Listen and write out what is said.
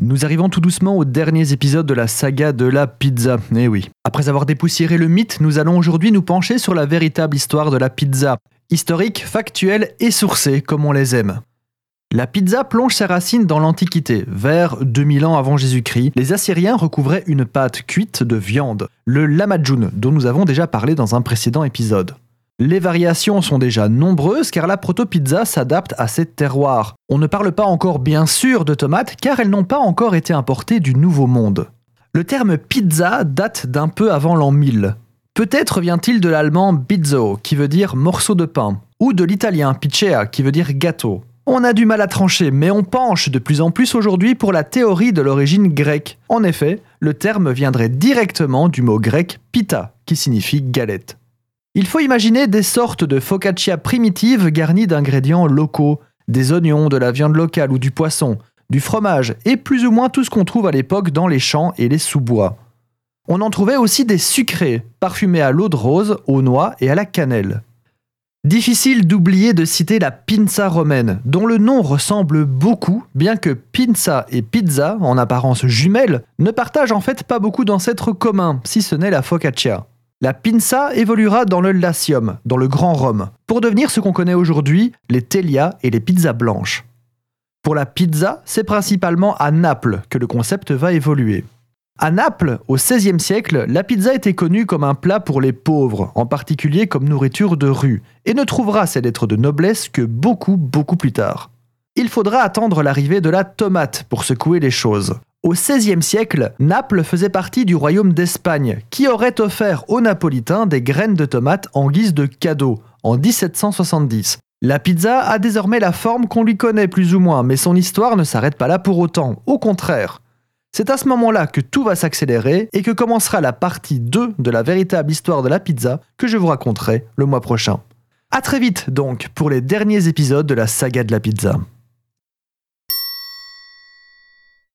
Nous arrivons tout doucement aux derniers épisodes de la saga de la pizza. Eh oui. Après avoir dépoussiéré le mythe, nous allons aujourd'hui nous pencher sur la véritable histoire de la pizza. Historique, factuelle et sourcée, comme on les aime. La pizza plonge ses racines dans l'Antiquité. Vers 2000 ans avant Jésus-Christ, les Assyriens recouvraient une pâte cuite de viande, le lamajun, dont nous avons déjà parlé dans un précédent épisode. Les variations sont déjà nombreuses car la proto-pizza s'adapte à ces terroirs. On ne parle pas encore bien sûr de tomates car elles n'ont pas encore été importées du Nouveau Monde. Le terme pizza date d'un peu avant l'an 1000. Peut-être vient-il de l'allemand bizzo qui veut dire morceau de pain, ou de l'italien pizzea qui veut dire gâteau. On a du mal à trancher, mais on penche de plus en plus aujourd'hui pour la théorie de l'origine grecque. En effet, le terme viendrait directement du mot grec pita, qui signifie galette. Il faut imaginer des sortes de focaccia primitives garnies d'ingrédients locaux, des oignons, de la viande locale ou du poisson, du fromage et plus ou moins tout ce qu'on trouve à l'époque dans les champs et les sous-bois. On en trouvait aussi des sucrés, parfumés à l'eau de rose, aux noix et à la cannelle. Difficile d'oublier de citer la pinza romaine, dont le nom ressemble beaucoup, bien que pinza et pizza, en apparence jumelles, ne partagent en fait pas beaucoup d'ancêtres communs, si ce n'est la focaccia. La pinza évoluera dans le Latium, dans le Grand Rome, pour devenir ce qu'on connaît aujourd'hui, les telia et les pizzas blanches. Pour la pizza, c'est principalement à Naples que le concept va évoluer. À Naples, au XVIe siècle, la pizza était connue comme un plat pour les pauvres, en particulier comme nourriture de rue, et ne trouvera ses lettres de noblesse que beaucoup, beaucoup plus tard. Il faudra attendre l'arrivée de la tomate pour secouer les choses. Au XVIe siècle, Naples faisait partie du royaume d'Espagne, qui aurait offert aux Napolitains des graines de tomates en guise de cadeau en 1770. La pizza a désormais la forme qu'on lui connaît plus ou moins, mais son histoire ne s'arrête pas là pour autant, au contraire. C'est à ce moment-là que tout va s'accélérer et que commencera la partie 2 de la véritable histoire de la pizza que je vous raconterai le mois prochain. A très vite donc pour les derniers épisodes de la saga de la pizza.